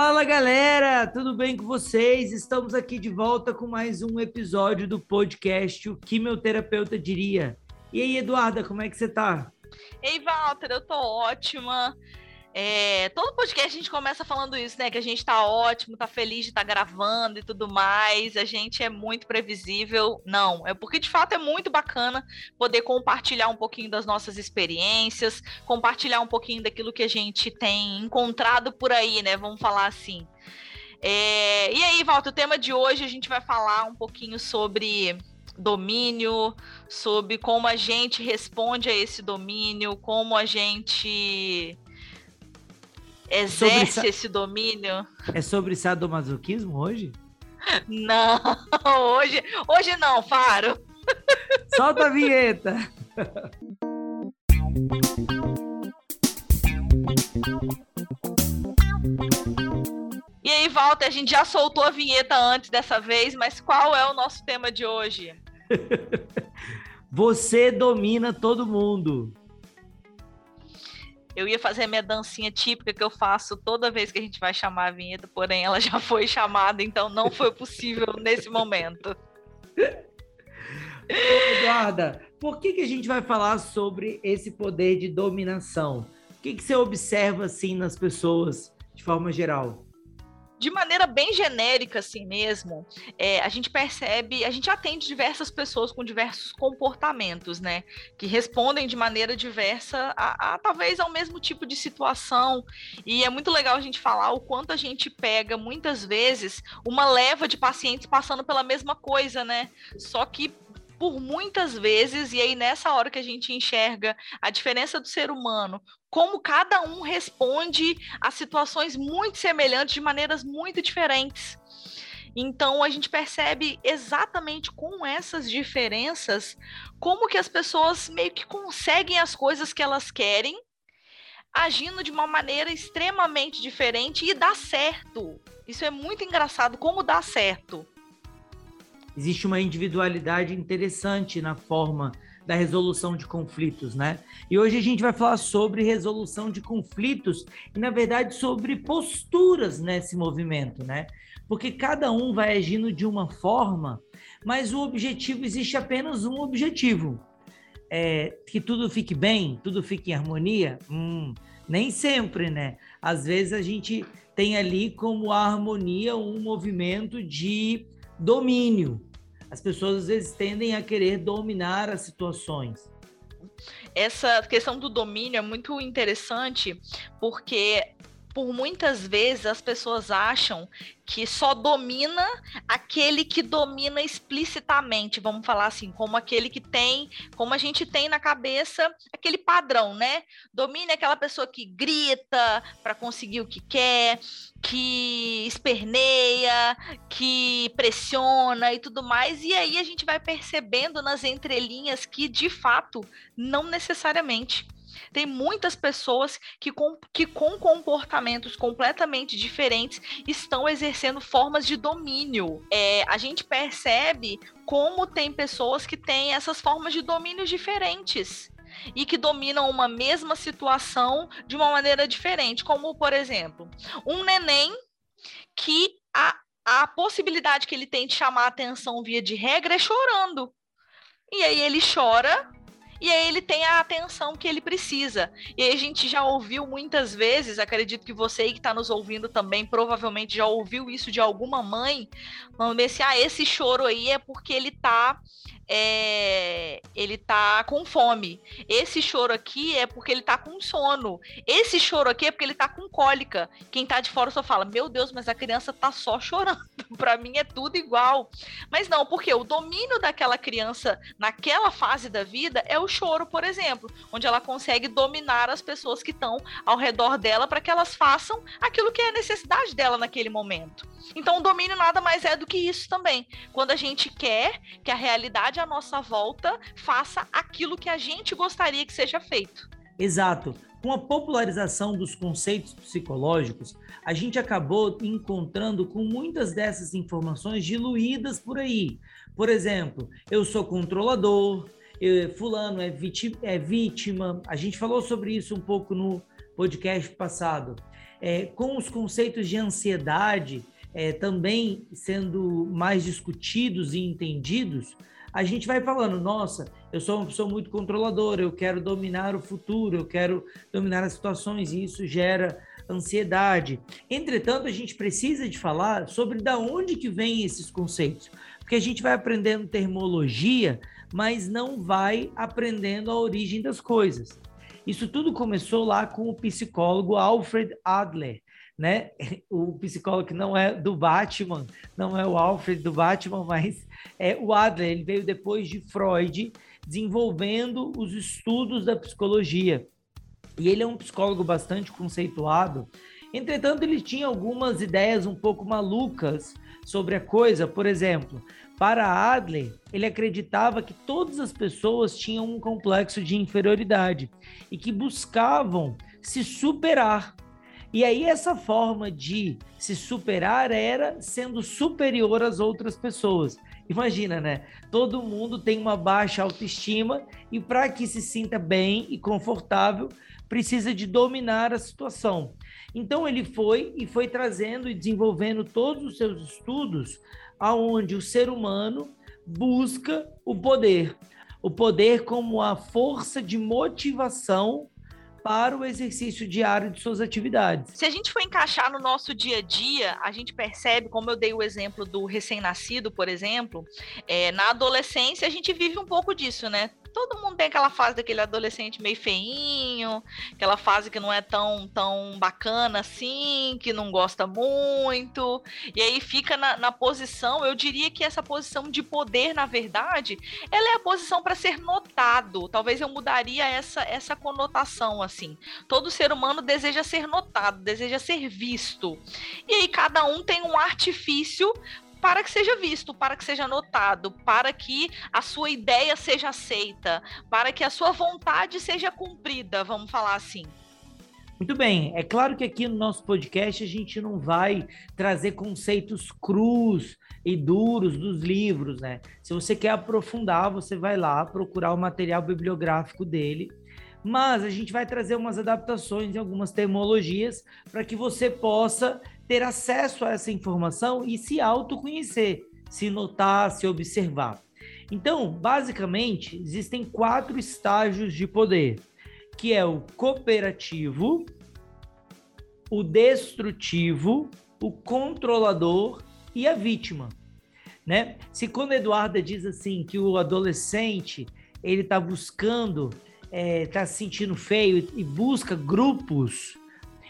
Fala galera, tudo bem com vocês? Estamos aqui de volta com mais um episódio do podcast O que meu terapeuta diria. E aí, Eduarda, como é que você tá? Ei, Walter, eu tô ótima. É, todo podcast a gente começa falando isso, né? Que a gente tá ótimo, tá feliz de estar tá gravando e tudo mais. A gente é muito previsível. Não, é porque de fato é muito bacana poder compartilhar um pouquinho das nossas experiências, compartilhar um pouquinho daquilo que a gente tem encontrado por aí, né? Vamos falar assim. É, e aí, Walter, o tema de hoje a gente vai falar um pouquinho sobre domínio, sobre como a gente responde a esse domínio, como a gente exerce sobre, esse domínio. É sobre sadomasoquismo hoje? Não, hoje, hoje não, Faro. Solta a vinheta. E aí, Walter, a gente já soltou a vinheta antes dessa vez, mas qual é o nosso tema de hoje? Você domina todo mundo. Eu ia fazer a minha dancinha típica que eu faço toda vez que a gente vai chamar a vinheta, porém ela já foi chamada, então não foi possível nesse momento. Eduarda, por que, que a gente vai falar sobre esse poder de dominação? O que, que você observa assim nas pessoas de forma geral? De maneira bem genérica, assim mesmo, é, a gente percebe, a gente atende diversas pessoas com diversos comportamentos, né? Que respondem de maneira diversa a, a, talvez ao mesmo tipo de situação. E é muito legal a gente falar o quanto a gente pega, muitas vezes, uma leva de pacientes passando pela mesma coisa, né? Só que por muitas vezes, e aí nessa hora que a gente enxerga a diferença do ser humano, como cada um responde a situações muito semelhantes de maneiras muito diferentes. Então a gente percebe exatamente com essas diferenças como que as pessoas meio que conseguem as coisas que elas querem, agindo de uma maneira extremamente diferente e dá certo. Isso é muito engraçado como dá certo existe uma individualidade interessante na forma da resolução de conflitos, né? E hoje a gente vai falar sobre resolução de conflitos e, na verdade, sobre posturas nesse movimento, né? Porque cada um vai agindo de uma forma, mas o objetivo existe apenas um objetivo. É, que tudo fique bem, tudo fique em harmonia? Hum, nem sempre, né? Às vezes a gente tem ali como a harmonia um movimento de domínio, as pessoas às vezes tendem a querer dominar as situações. Essa questão do domínio é muito interessante porque por muitas vezes as pessoas acham que só domina aquele que domina explicitamente, vamos falar assim, como aquele que tem, como a gente tem na cabeça aquele padrão, né? Domina aquela pessoa que grita para conseguir o que quer, que esperneia, que pressiona e tudo mais, e aí a gente vai percebendo nas entrelinhas que de fato não necessariamente tem muitas pessoas que com, que com comportamentos completamente diferentes estão exercendo formas de domínio. É, a gente percebe como tem pessoas que têm essas formas de domínio diferentes e que dominam uma mesma situação de uma maneira diferente, como por exemplo, um neném que a, a possibilidade que ele tem de chamar atenção via de regra é chorando. E aí ele chora e aí ele tem a atenção que ele precisa. E aí a gente já ouviu muitas vezes, acredito que você aí que está nos ouvindo também provavelmente já ouviu isso de alguma mãe, falando assim, ah, esse choro aí é porque ele está é, ele tá com fome. Esse choro aqui é porque ele tá com sono. Esse choro aqui é porque ele tá com cólica. Quem tá de fora só fala: Meu Deus, mas a criança tá só chorando. para mim é tudo igual. Mas não, porque o domínio daquela criança naquela fase da vida é o choro, por exemplo, onde ela consegue dominar as pessoas que estão ao redor dela para que elas façam aquilo que é a necessidade dela naquele momento. Então, o domínio nada mais é do que isso também. Quando a gente quer que a realidade à nossa volta faça aquilo que a gente gostaria que seja feito. Exato. Com a popularização dos conceitos psicológicos, a gente acabou encontrando com muitas dessas informações diluídas por aí. Por exemplo, eu sou controlador, fulano é vítima, é vítima. A gente falou sobre isso um pouco no podcast passado. é, com os conceitos de ansiedade é, também sendo mais discutidos e entendidos, a gente vai falando, nossa, eu sou uma pessoa muito controladora, eu quero dominar o futuro, eu quero dominar as situações, e isso gera ansiedade. Entretanto, a gente precisa de falar sobre da onde que vêm esses conceitos, porque a gente vai aprendendo termologia, mas não vai aprendendo a origem das coisas. Isso tudo começou lá com o psicólogo Alfred Adler, né? O psicólogo que não é do Batman, não é o Alfred do Batman, mas é o Adler. Ele veio depois de Freud, desenvolvendo os estudos da psicologia. E ele é um psicólogo bastante conceituado. Entretanto, ele tinha algumas ideias um pouco malucas sobre a coisa. Por exemplo, para Adler, ele acreditava que todas as pessoas tinham um complexo de inferioridade e que buscavam se superar. E aí essa forma de se superar era sendo superior às outras pessoas. Imagina, né? Todo mundo tem uma baixa autoestima e para que se sinta bem e confortável, precisa de dominar a situação. Então ele foi e foi trazendo e desenvolvendo todos os seus estudos aonde o ser humano busca o poder. O poder como a força de motivação para o exercício diário de suas atividades. Se a gente for encaixar no nosso dia a dia, a gente percebe, como eu dei o exemplo do recém-nascido, por exemplo, é, na adolescência a gente vive um pouco disso, né? Todo mundo tem aquela fase daquele adolescente meio feinho, aquela fase que não é tão, tão bacana assim, que não gosta muito, e aí fica na, na posição, eu diria que essa posição de poder, na verdade, ela é a posição para ser notado. Talvez eu mudaria essa, essa conotação, assim. Todo ser humano deseja ser notado, deseja ser visto. E aí cada um tem um artifício para que seja visto, para que seja notado, para que a sua ideia seja aceita, para que a sua vontade seja cumprida, vamos falar assim. Muito bem, é claro que aqui no nosso podcast a gente não vai trazer conceitos crus e duros dos livros, né? Se você quer aprofundar, você vai lá procurar o material bibliográfico dele mas a gente vai trazer umas adaptações em algumas termologias para que você possa ter acesso a essa informação e se autoconhecer, se notar, se observar. Então, basicamente, existem quatro estágios de poder, que é o cooperativo, o destrutivo, o controlador e a vítima. Né? Se quando Eduarda diz assim que o adolescente ele está buscando está é, tá se sentindo feio e busca grupos,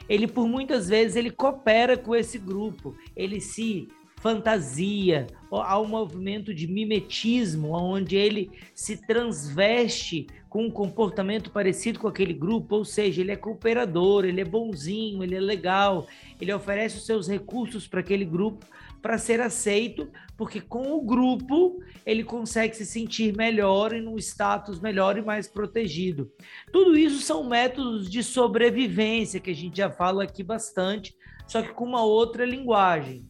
ele por muitas vezes ele coopera com esse grupo, ele se fantasia, há um movimento de mimetismo, onde ele se transveste com um comportamento parecido com aquele grupo, ou seja, ele é cooperador, ele é bonzinho, ele é legal, ele oferece os seus recursos para aquele grupo para ser aceito, porque com o grupo ele consegue se sentir melhor e num status melhor e mais protegido. Tudo isso são métodos de sobrevivência que a gente já fala aqui bastante, só que com uma outra linguagem.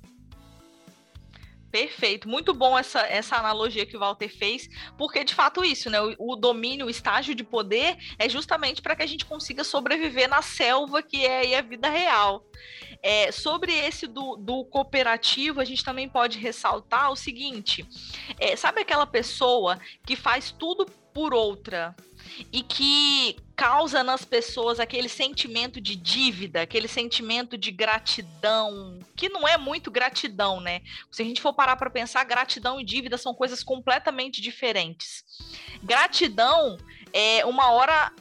Perfeito, muito bom essa, essa analogia que o Walter fez, porque de fato isso, né? O, o domínio, o estágio de poder é justamente para que a gente consiga sobreviver na selva que é a vida real. É, sobre esse do, do, cooperativo, a gente também pode ressaltar o seguinte: é, sabe aquela pessoa que faz tudo por outra e que causa nas pessoas aquele sentimento de dívida, aquele sentimento de gratidão, que não é muito gratidão, né? Se a gente for parar para pensar, gratidão e dívida são coisas completamente diferentes. Gratidão é uma hora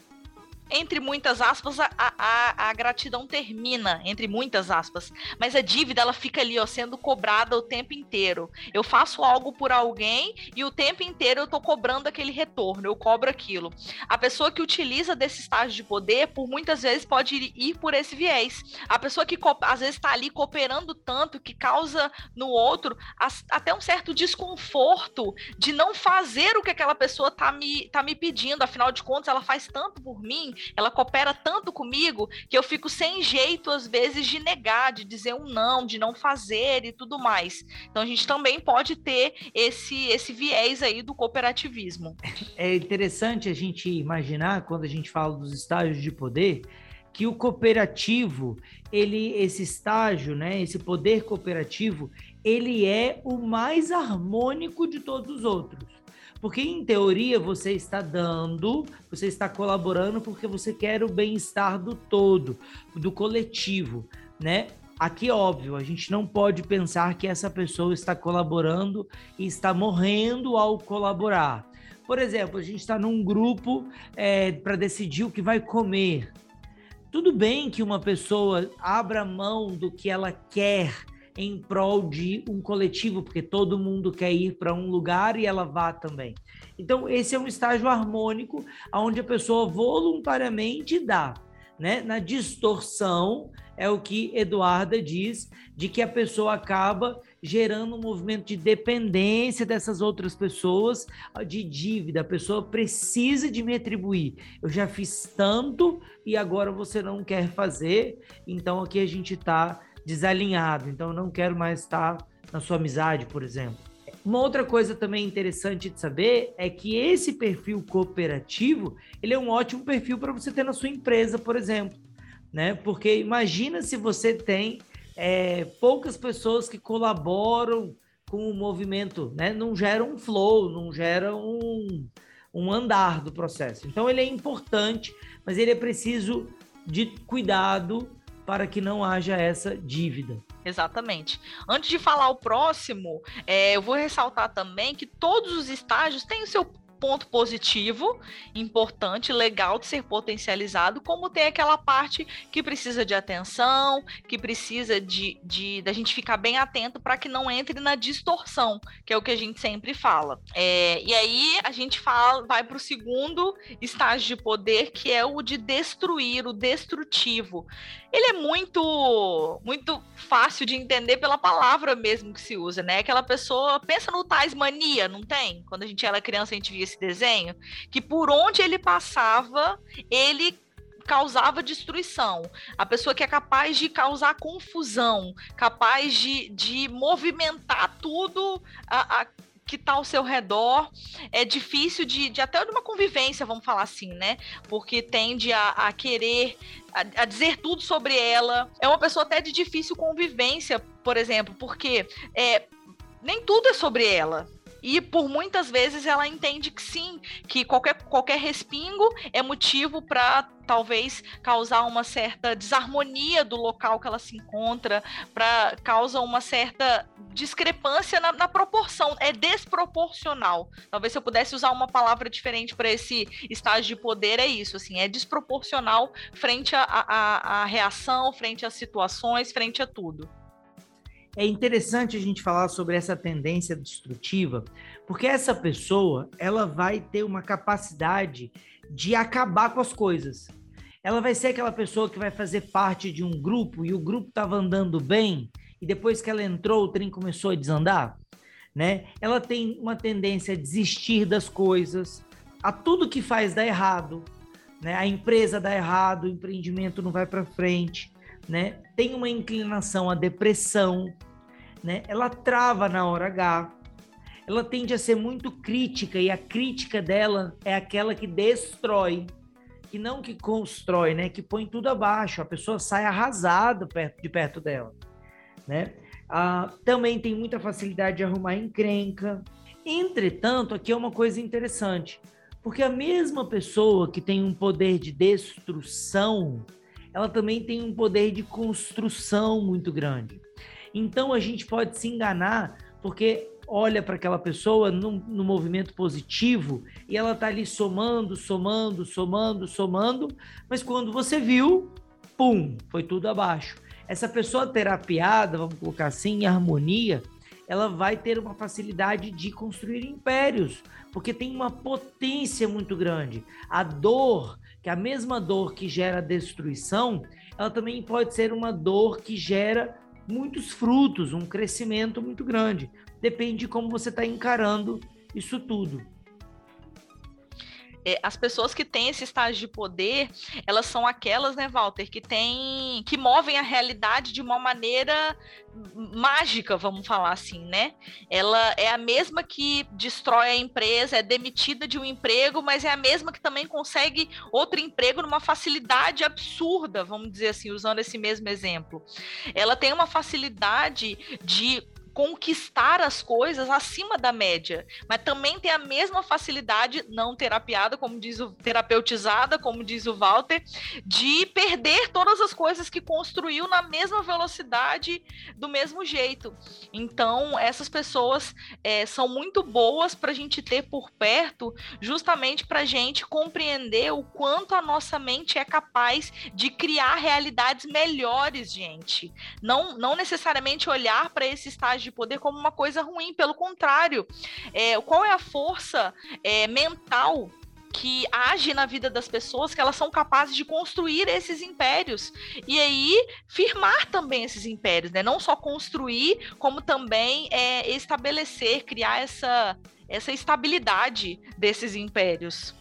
entre muitas aspas, a, a, a, gratidão termina, entre muitas aspas. Mas a dívida, ela fica ali, ó, sendo cobrada o tempo inteiro. Eu faço algo por alguém e o tempo inteiro eu tô cobrando aquele retorno, eu cobro aquilo. A pessoa que utiliza desse estágio de poder, por muitas vezes, pode ir, ir por esse viés. A pessoa que às vezes está ali cooperando tanto que causa no outro as, até um certo desconforto de não fazer o que aquela pessoa tá me, tá me pedindo. Afinal de contas, ela faz tanto por mim ela coopera tanto comigo que eu fico sem jeito, às vezes, de negar, de dizer um não, de não fazer e tudo mais. Então a gente também pode ter esse, esse viés aí do cooperativismo. É interessante a gente imaginar, quando a gente fala dos estágios de poder, que o cooperativo, ele esse estágio, né, esse poder cooperativo, ele é o mais harmônico de todos os outros. Porque, em teoria, você está dando, você está colaborando porque você quer o bem-estar do todo, do coletivo, né? Aqui, óbvio, a gente não pode pensar que essa pessoa está colaborando e está morrendo ao colaborar. Por exemplo, a gente está num grupo é, para decidir o que vai comer. Tudo bem que uma pessoa abra mão do que ela quer em prol de um coletivo, porque todo mundo quer ir para um lugar e ela vá também. Então, esse é um estágio harmônico onde a pessoa voluntariamente dá. Né? Na distorção, é o que Eduarda diz, de que a pessoa acaba gerando um movimento de dependência dessas outras pessoas, de dívida. A pessoa precisa de me atribuir. Eu já fiz tanto e agora você não quer fazer, então aqui a gente está desalinhado, então não quero mais estar na sua amizade, por exemplo. Uma outra coisa também interessante de saber é que esse perfil cooperativo, ele é um ótimo perfil para você ter na sua empresa, por exemplo, né? Porque imagina se você tem é, poucas pessoas que colaboram com o movimento, né? Não gera um flow, não gera um, um andar do processo. Então ele é importante, mas ele é preciso de cuidado para que não haja essa dívida. Exatamente. Antes de falar o próximo, é, eu vou ressaltar também que todos os estágios têm o seu ponto positivo, importante, legal de ser potencializado, como tem aquela parte que precisa de atenção, que precisa de, de da gente ficar bem atento para que não entre na distorção, que é o que a gente sempre fala. É, e aí a gente fala, vai para o segundo estágio de poder, que é o de destruir, o destrutivo. Ele é muito, muito fácil de entender pela palavra mesmo que se usa, né? Aquela pessoa pensa no tais mania, não tem? Quando a gente era criança, a gente via esse desenho, que por onde ele passava, ele causava destruição. A pessoa que é capaz de causar confusão, capaz de, de movimentar tudo a, a que está ao seu redor. É difícil de, de até de uma convivência, vamos falar assim, né? Porque tende a, a querer a, a, dizer tudo sobre ela. É uma pessoa até de difícil convivência, por exemplo, porque é, nem tudo é sobre ela. E por muitas vezes ela entende que sim, que qualquer, qualquer respingo é motivo para talvez causar uma certa desarmonia do local que ela se encontra, para causa uma certa discrepância na, na, proporção, é desproporcional. Talvez se eu pudesse usar uma palavra diferente para esse estágio de poder, é isso, assim, é desproporcional frente à reação, frente às situações, frente a tudo é interessante a gente falar sobre essa tendência destrutiva, porque essa pessoa, ela vai ter uma capacidade de acabar com as coisas. Ela vai ser aquela pessoa que vai fazer parte de um grupo e o grupo estava andando bem e depois que ela entrou o trem começou a desandar, né? Ela tem uma tendência a desistir das coisas, a tudo que faz dar errado, né? A empresa dá errado, o empreendimento não vai para frente, né? Tem uma inclinação à depressão, né? Ela trava na hora H. Ela tende a ser muito crítica e a crítica dela é aquela que destrói, que não que constrói, né? Que põe tudo abaixo. A pessoa sai arrasada de perto dela, né? Ah, também tem muita facilidade de arrumar encrenca. Entretanto, aqui é uma coisa interessante, porque a mesma pessoa que tem um poder de destruição, ela também tem um poder de construção muito grande. Então a gente pode se enganar porque olha para aquela pessoa no, no, movimento positivo e ela está ali somando, somando, somando, somando, mas quando você viu, pum, foi tudo abaixo. Essa pessoa terapiada, vamos colocar assim, em harmonia, ela vai ter uma facilidade de construir impérios, porque tem uma potência muito grande. A dor, que é a mesma dor que gera destruição, ela também pode ser uma dor que gera muitos frutos, um crescimento muito grande. Depende de como você está encarando isso tudo. É, as pessoas que têm esse estágio de poder, elas são aquelas, né, Walter, que tem, que movem a realidade de uma maneira mágica, vamos falar assim, né? Ela é a mesma que destrói a empresa, é demitida de um emprego, mas é a mesma que também consegue outro emprego numa facilidade absurda, vamos dizer assim, usando esse mesmo exemplo. Ela tem uma facilidade de conquistar as coisas acima da média, mas também tem a mesma facilidade não terapiada, como diz o terapeutizada, como diz o Walter, de perder todas as coisas que construiu na mesma velocidade, do mesmo jeito. Então, essas pessoas é, são muito boas para a gente ter por perto, justamente para a gente compreender o quanto a nossa mente é capaz de criar realidades melhores, gente. Não, não necessariamente olhar para esse estágio de poder como uma coisa ruim, pelo contrário. É, qual é a força é, mental que age na vida das pessoas, que elas são capazes de construir esses impérios. E aí, firmar também esses impérios, né? Não só construir, como também é, estabelecer, criar essa, essa estabilidade desses impérios.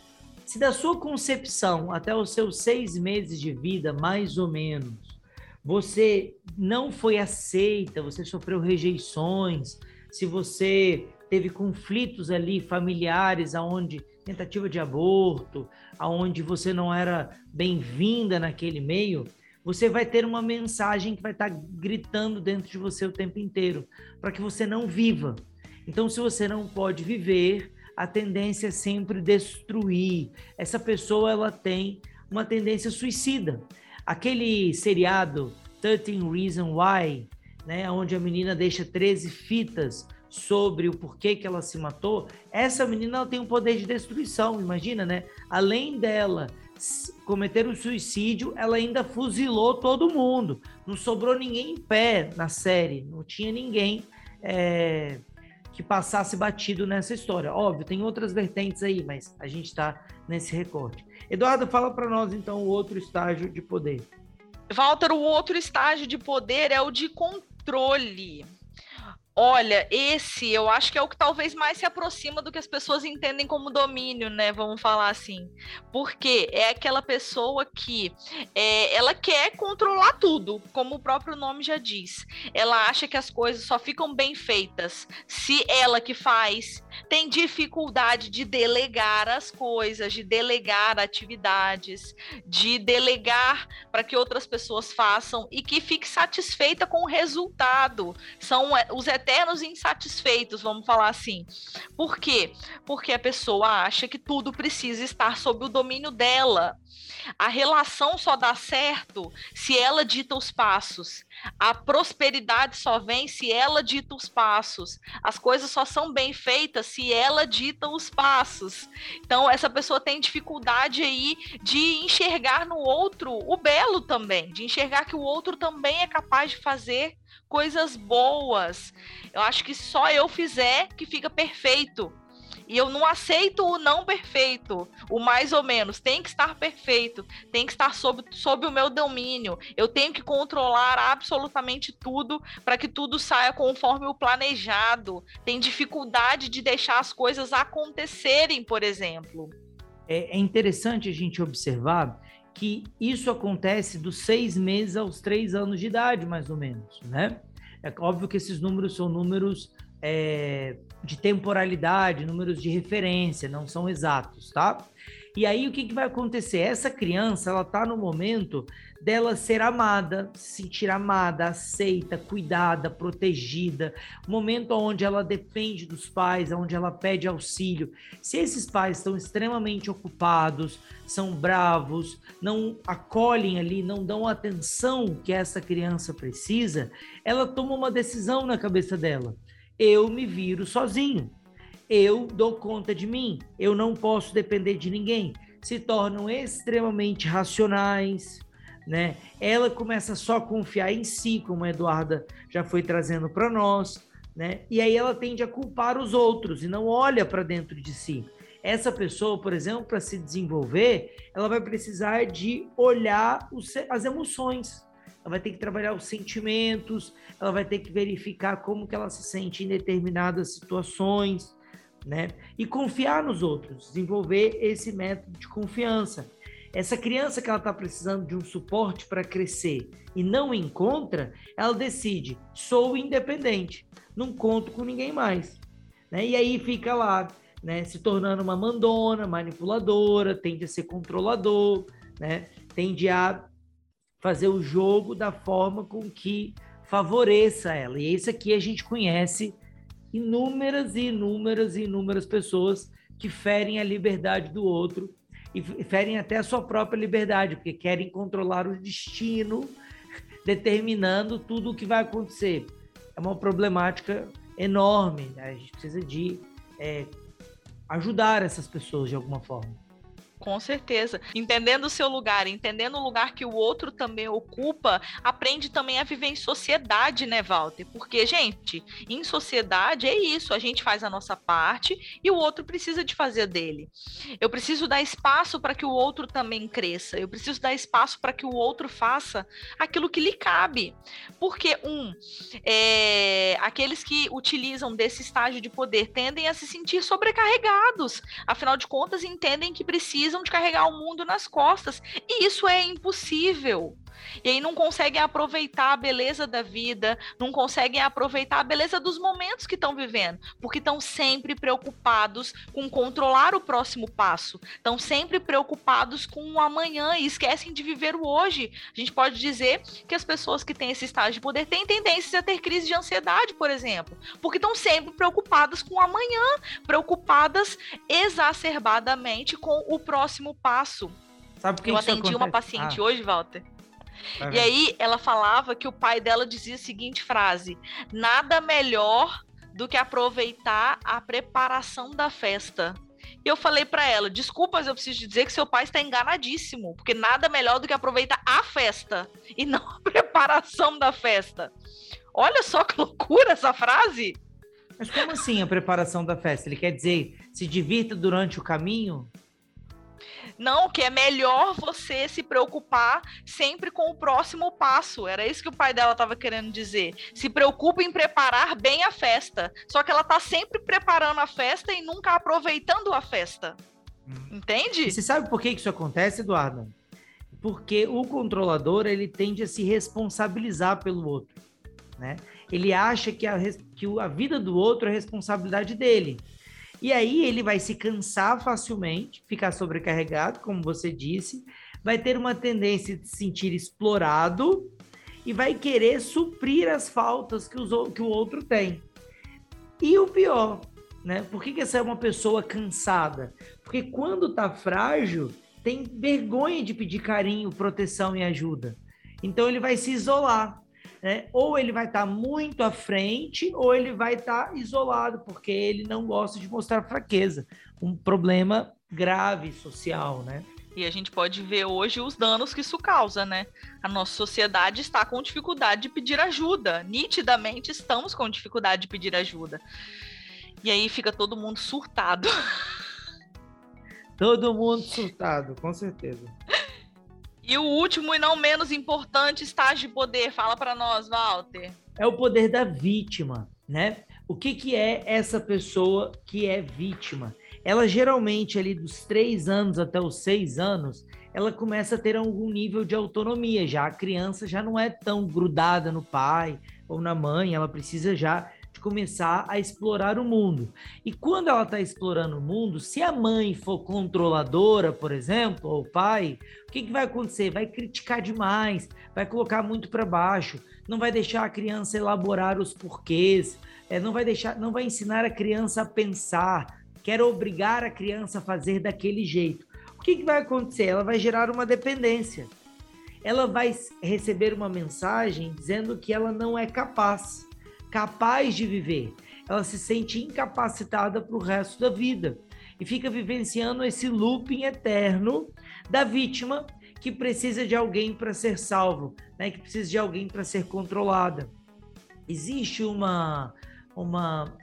Se da sua concepção até os seus seis meses de vida, mais ou menos, você não foi aceita, você sofreu rejeições, se você teve conflitos ali familiares, aonde tentativa de aborto, aonde você não era bem-vinda naquele meio, você vai ter uma mensagem que vai estar gritando dentro de você o tempo inteiro, para que você não viva. Então, se você não pode viver, a tendência é sempre destruir. Essa pessoa ela tem uma tendência suicida. Aquele seriado 13 Reasons Why, né, onde a menina deixa 13 fitas sobre o porquê que ela se matou, essa menina tem um poder de destruição, imagina, né? Além dela cometer o um suicídio, ela ainda fuzilou todo mundo. Não sobrou ninguém em pé na série, não tinha ninguém é, que passasse batido nessa história. Óbvio, tem outras vertentes aí, mas a gente está nesse recorte. Eduardo, fala para nós então o outro estágio de poder. Walter, o outro estágio de poder é o de controle. Olha, esse eu acho que é o que talvez mais se aproxima do que as pessoas entendem como domínio, né? Vamos falar assim. Porque é aquela pessoa que é, ela quer controlar tudo, como o próprio nome já diz. Ela acha que as coisas só ficam bem feitas se ela que faz, tem dificuldade de delegar as coisas, de delegar atividades, de delegar para que outras pessoas façam e que fique satisfeita com o resultado. São é, os eternos insatisfeitos, vamos falar assim. Por quê? Porque a pessoa acha que tudo precisa estar sob o domínio dela. A relação só dá certo se ela dita os passos. A prosperidade só vem se ela dita os passos. As coisas só são bem feitas se ela dita os passos. Então, essa pessoa tem dificuldade aí de enxergar no outro o belo também, de enxergar que o outro também é capaz de fazer coisas boas. Eu acho que só eu fizer que fica perfeito. E eu não aceito o não perfeito, o mais ou menos. Tem que estar perfeito, tem que estar sob, sob o meu domínio. Eu tenho que controlar absolutamente tudo para que tudo saia conforme o planejado. Tem dificuldade de deixar as coisas acontecerem, por exemplo. É, é interessante a gente observar que isso acontece dos seis meses aos três anos de idade, mais ou menos, né? É óbvio que esses números são números é, de temporalidade, números de referência, não são exatos, tá? E aí o que, que vai acontecer? Essa criança, ela tá no momento dela ser amada, se sentir amada, aceita, cuidada, protegida, momento onde ela depende dos pais, onde ela pede auxílio. Se esses pais estão extremamente ocupados, são bravos, não acolhem ali, não dão a atenção que essa criança precisa, ela toma uma decisão na cabeça dela eu me viro sozinho. Eu dou conta de mim. Eu não posso depender de ninguém. Se tornam extremamente racionais, né? Ela começa só a confiar em si, como a Eduarda já foi trazendo para nós, né? E aí ela tende a culpar os outros e não olha para dentro de si. Essa pessoa, por exemplo, para se desenvolver, ela vai precisar de olhar as emoções, ela vai ter que trabalhar os sentimentos, ela vai ter que verificar como que ela se sente em determinadas situações, né? E confiar nos outros, desenvolver esse método de confiança. Essa criança que ela está precisando de um suporte para crescer e não encontra, ela decide: sou independente, não conto com ninguém mais. Né? E aí fica lá, né, se tornando uma mandona, manipuladora, tende a ser controlador, né? tende a fazer o jogo da forma com que favoreça ela. E isso aqui a gente conhece inúmeras e inúmeras e inúmeras pessoas que ferem a liberdade do outro e ferem até a sua própria liberdade, porque querem controlar o destino, determinando tudo o que vai acontecer. É uma problemática enorme. Né? A gente precisa de é, ajudar essas pessoas de alguma forma. Com certeza. Entendendo o seu lugar, entendendo o lugar que o outro também ocupa, aprende também a viver em sociedade, né, Walter? Porque, gente, em sociedade é isso, a gente faz a nossa parte e o outro precisa de fazer dele. Eu preciso dar espaço para que o outro também cresça. Eu preciso dar espaço para que o outro faça aquilo que lhe cabe. Porque, um, é, aqueles que utilizam desse estágio de poder tendem a se sentir sobrecarregados. Afinal de contas, entendem que precisam precisam de carregar o mundo nas costas. E isso é impossível. E aí não conseguem aproveitar a beleza da vida, não conseguem aproveitar a beleza dos momentos que estão vivendo, porque estão sempre preocupados com controlar o próximo passo, estão sempre preocupados com o amanhã e esquecem de viver o hoje. A gente pode dizer que as pessoas que têm esse estágio de poder têm tendências a ter crise de ansiedade, por exemplo, porque estão sempre preocupadas com o amanhã, preocupadas exacerbadamente com o próximo passo. Sabe Eu atendi uma paciente ah. hoje, Walter, e aí ela falava que o pai dela dizia a seguinte frase: nada melhor do que aproveitar a preparação da festa. E eu falei para ela: desculpa, mas eu preciso dizer que seu pai está enganadíssimo, porque nada melhor do que aproveitar a festa e não a preparação da festa. Olha só que loucura essa frase. Mas como assim a preparação da festa? Ele quer dizer se divirta durante o caminho? Não, que é melhor você se preocupar sempre com o próximo passo. Era isso que o pai dela estava querendo dizer. Se preocupa em preparar bem a festa. Só que ela está sempre preparando a festa e nunca aproveitando a festa. Hum. Entende? E você sabe por que isso acontece, Eduardo? Porque o controlador ele tende a se responsabilizar pelo outro, né? Ele acha que a, que a vida do outro é responsabilidade dele. E aí ele vai se cansar facilmente, ficar sobrecarregado, como você disse, vai ter uma tendência de se sentir explorado e vai querer suprir as faltas que, os, que o outro tem. E o pior, né? Por que, que essa é uma pessoa cansada? Porque quando tá frágil, tem vergonha de pedir carinho, proteção e ajuda. Então ele vai se isolar né? Ou ele vai estar tá muito à frente, ou ele vai estar tá isolado, porque ele não gosta de mostrar fraqueza. Um problema grave social, né? E a gente pode ver hoje os danos que isso causa, né? A nossa sociedade está com dificuldade de pedir ajuda. Nitidamente estamos com dificuldade de pedir ajuda. E aí fica todo mundo surtado. Todo mundo surtado, com certeza. E o último e não menos importante estágio de poder, fala para nós, Walter. É o poder da vítima, né? O que, que é essa pessoa que é vítima? Ela geralmente ali dos três anos até os seis anos, ela começa a ter algum nível de autonomia. Já a criança já não é tão grudada no pai ou na mãe, ela precisa já começar a explorar o mundo. E quando ela está explorando o mundo, se a mãe for controladora, por exemplo, ou o pai, o que, que vai acontecer? Vai criticar demais, vai colocar muito para baixo, não vai deixar a criança elaborar os porquês, é, não vai deixar, não vai ensinar a criança a pensar, quer obrigar a criança a fazer daquele jeito. O que, que vai acontecer? Ela vai gerar uma dependência. Ela vai receber uma mensagem dizendo que ela não é capaz capaz de viver. Ela se sente incapacitada para o resto da vida e fica vivenciando esse looping eterno da vítima que precisa de alguém para ser salvo, né? que precisa de alguém para ser controlada. Existe uma, uma,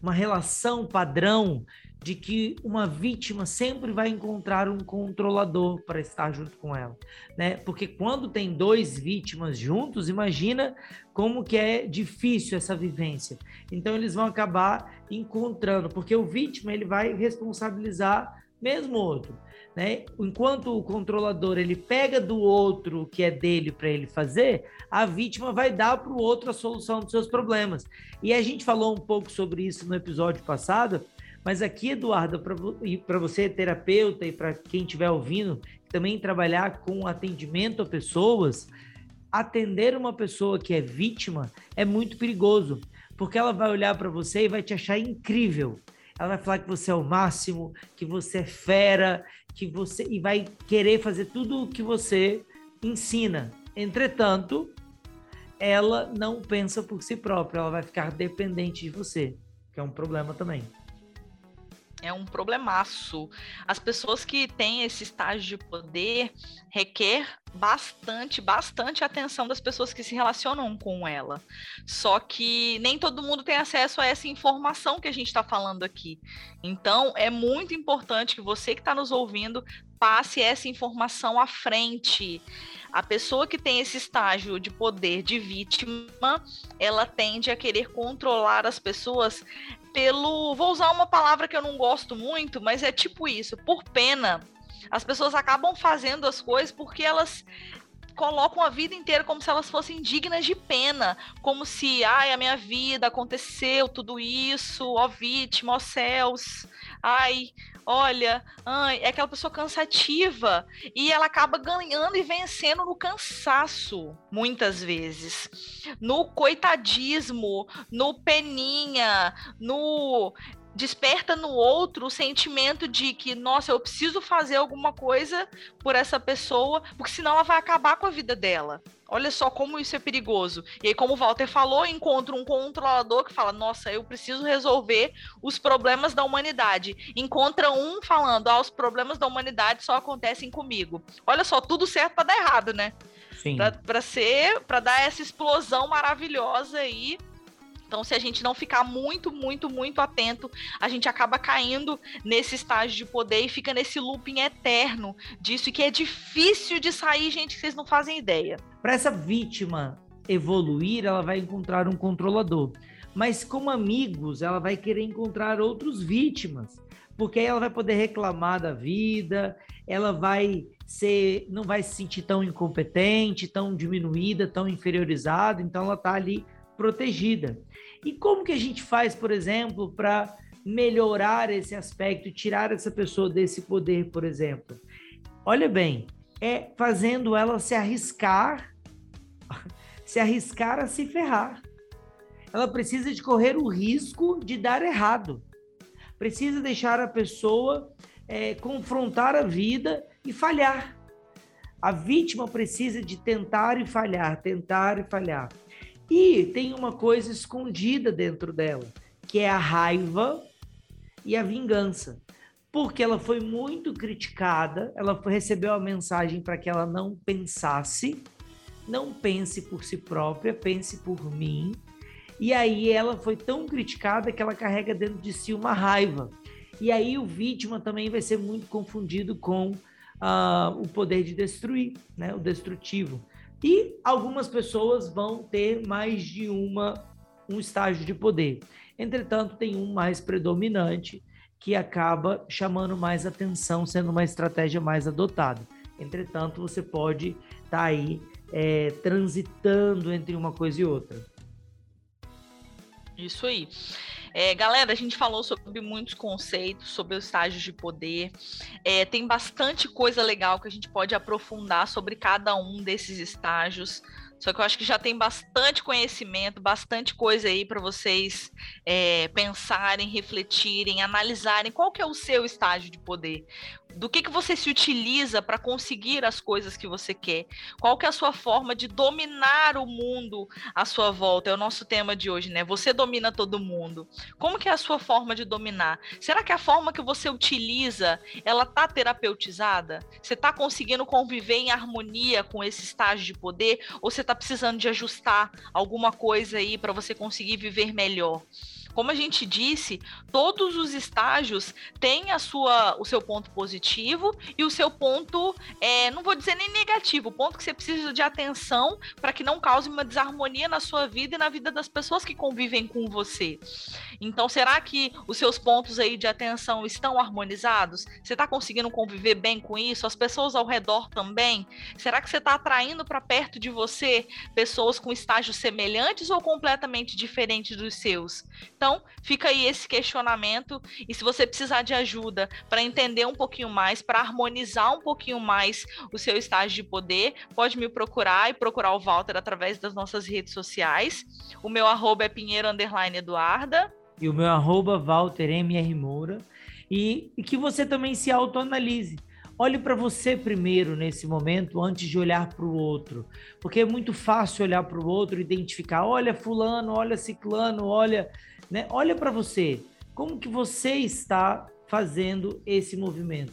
uma relação padrão de que uma vítima sempre vai encontrar um controlador para estar junto com ela, né? Porque quando tem dois vítimas juntos, imagina como que é difícil essa vivência. Então eles vão acabar encontrando, porque o vítima ele vai responsabilizar mesmo outro, né? Enquanto o controlador ele pega do outro o que é dele para ele fazer, a vítima vai dar para o outro a solução dos seus problemas. E a gente falou um pouco sobre isso no episódio passado, mas aqui, Eduardo, para você, terapeuta, e para quem estiver ouvindo, também trabalhar com atendimento a pessoas, atender uma pessoa que é vítima é muito perigoso, porque ela vai olhar para você e vai te achar incrível. Ela vai falar que você é o máximo, que você é fera, que você e vai querer fazer tudo o que você ensina. Entretanto, ela não pensa por si própria, ela vai ficar dependente de você, que é um problema também é um problemaço. As pessoas que têm esse estágio de poder requer bastante, bastante atenção das pessoas que se relacionam com ela. Só que nem todo mundo tem acesso a essa informação que a gente está falando aqui. Então, é muito importante que você que está nos ouvindo passe essa informação à frente. A pessoa que tem esse estágio de poder de vítima, ela tende a querer controlar as pessoas pelo. Vou usar uma palavra que eu não gosto muito, mas é tipo isso, por pena. As pessoas acabam fazendo as coisas porque elas colocam a vida inteira como se elas fossem dignas de pena, como se, ai, a minha vida aconteceu tudo isso, ó vítima, ó céus, ai, olha, ai, é aquela pessoa cansativa e ela acaba ganhando e vencendo no cansaço, muitas vezes, no coitadismo, no peninha, no desperta no outro o sentimento de que, nossa, eu preciso fazer alguma coisa por essa pessoa, porque senão ela vai acabar com a vida dela. Olha só como isso é perigoso. E aí, como o Walter falou, encontra um controlador que fala: Nossa, eu preciso resolver os problemas da humanidade. Encontra um falando: Ah, os problemas da humanidade só acontecem comigo. Olha só, tudo certo para dar errado, né? Sim. Para ser, para dar essa explosão maravilhosa aí então, se a gente não ficar muito, muito, muito atento, a gente acaba caindo nesse estágio de poder e fica nesse looping eterno disso, que é difícil de sair, gente, que vocês não fazem ideia. Para essa vítima evoluir, ela vai encontrar um controlador. Mas como amigos, ela vai querer encontrar outros vítimas, porque aí ela vai poder reclamar da vida, ela vai ser, não vai se sentir tão incompetente, tão diminuída, tão inferiorizada, então ela está ali protegida. E como que a gente faz, por exemplo, para melhorar esse aspecto, tirar essa pessoa desse poder, por exemplo? Olha bem, é fazendo ela se arriscar, se arriscar a se ferrar. Ela precisa de correr o risco de dar errado. Precisa deixar a pessoa é, confrontar a vida e falhar. A vítima precisa de tentar e falhar, tentar e falhar. E tem uma coisa escondida dentro dela, que é a raiva e a vingança. Porque ela foi muito criticada, ela recebeu a mensagem para que ela não pensasse, não pense por si própria, pense por mim. E aí ela foi tão criticada que ela carrega dentro de si uma raiva. E aí o vítima também vai ser muito confundido com uh, o poder de destruir, né? o destrutivo. E algumas pessoas vão ter mais de uma um estágio de poder. Entretanto, tem um mais predominante que acaba chamando mais atenção, sendo uma estratégia mais adotada. Entretanto, você pode estar tá aí é, transitando entre uma coisa e outra. Isso aí. É, galera, a gente falou sobre muitos conceitos, sobre os estágios de poder. É, tem bastante coisa legal que a gente pode aprofundar sobre cada um desses estágios. Só que eu acho que já tem bastante conhecimento, bastante coisa aí para vocês é, pensarem, refletirem, analisarem qual que é o seu estágio de poder do que, que você se utiliza para conseguir as coisas que você quer? Qual que é a sua forma de dominar o mundo à sua volta? É o nosso tema de hoje, né? Você domina todo mundo. Como que é a sua forma de dominar? Será que a forma que você utiliza, ela tá terapeutizada? Você está conseguindo conviver em harmonia com esse estágio de poder ou você está precisando de ajustar alguma coisa aí para você conseguir viver melhor? Como a gente disse, todos os estágios têm a sua, o seu ponto positivo e o seu ponto, é, não vou dizer nem negativo, o ponto que você precisa de atenção para que não cause uma desarmonia na sua vida e na vida das pessoas que convivem com você. Então, será que os seus pontos aí de atenção estão harmonizados? Você está conseguindo conviver bem com isso? As pessoas ao redor também? Será que você está atraindo para perto de você pessoas com estágios semelhantes ou completamente diferentes dos seus? Então, fica aí esse questionamento. E se você precisar de ajuda para entender um pouquinho mais, para harmonizar um pouquinho mais o seu estágio de poder, pode me procurar e procurar o Walter através das nossas redes sociais. O meu arroba é Pinheiro Eduarda. E o meu arroba Walter MR Moura. E, e que você também se autoanalise. Olhe para você primeiro nesse momento, antes de olhar para o outro. Porque é muito fácil olhar para o outro e identificar: olha, Fulano, olha, Ciclano, olha. Né? Olha para você. Como que você está fazendo esse movimento?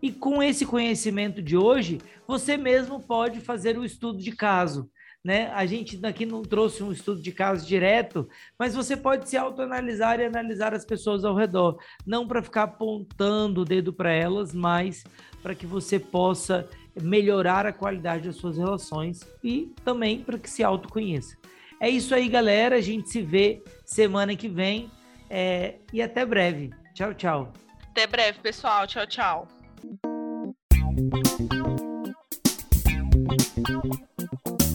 E com esse conhecimento de hoje, você mesmo pode fazer o estudo de caso né? A gente daqui não trouxe um estudo de caso direto, mas você pode se autoanalisar e analisar as pessoas ao redor, não para ficar apontando o dedo para elas, mas para que você possa melhorar a qualidade das suas relações e também para que se autoconheça. É isso aí, galera. A gente se vê semana que vem. É, e até breve. Tchau, tchau. Até breve, pessoal. Tchau, tchau. Thank you.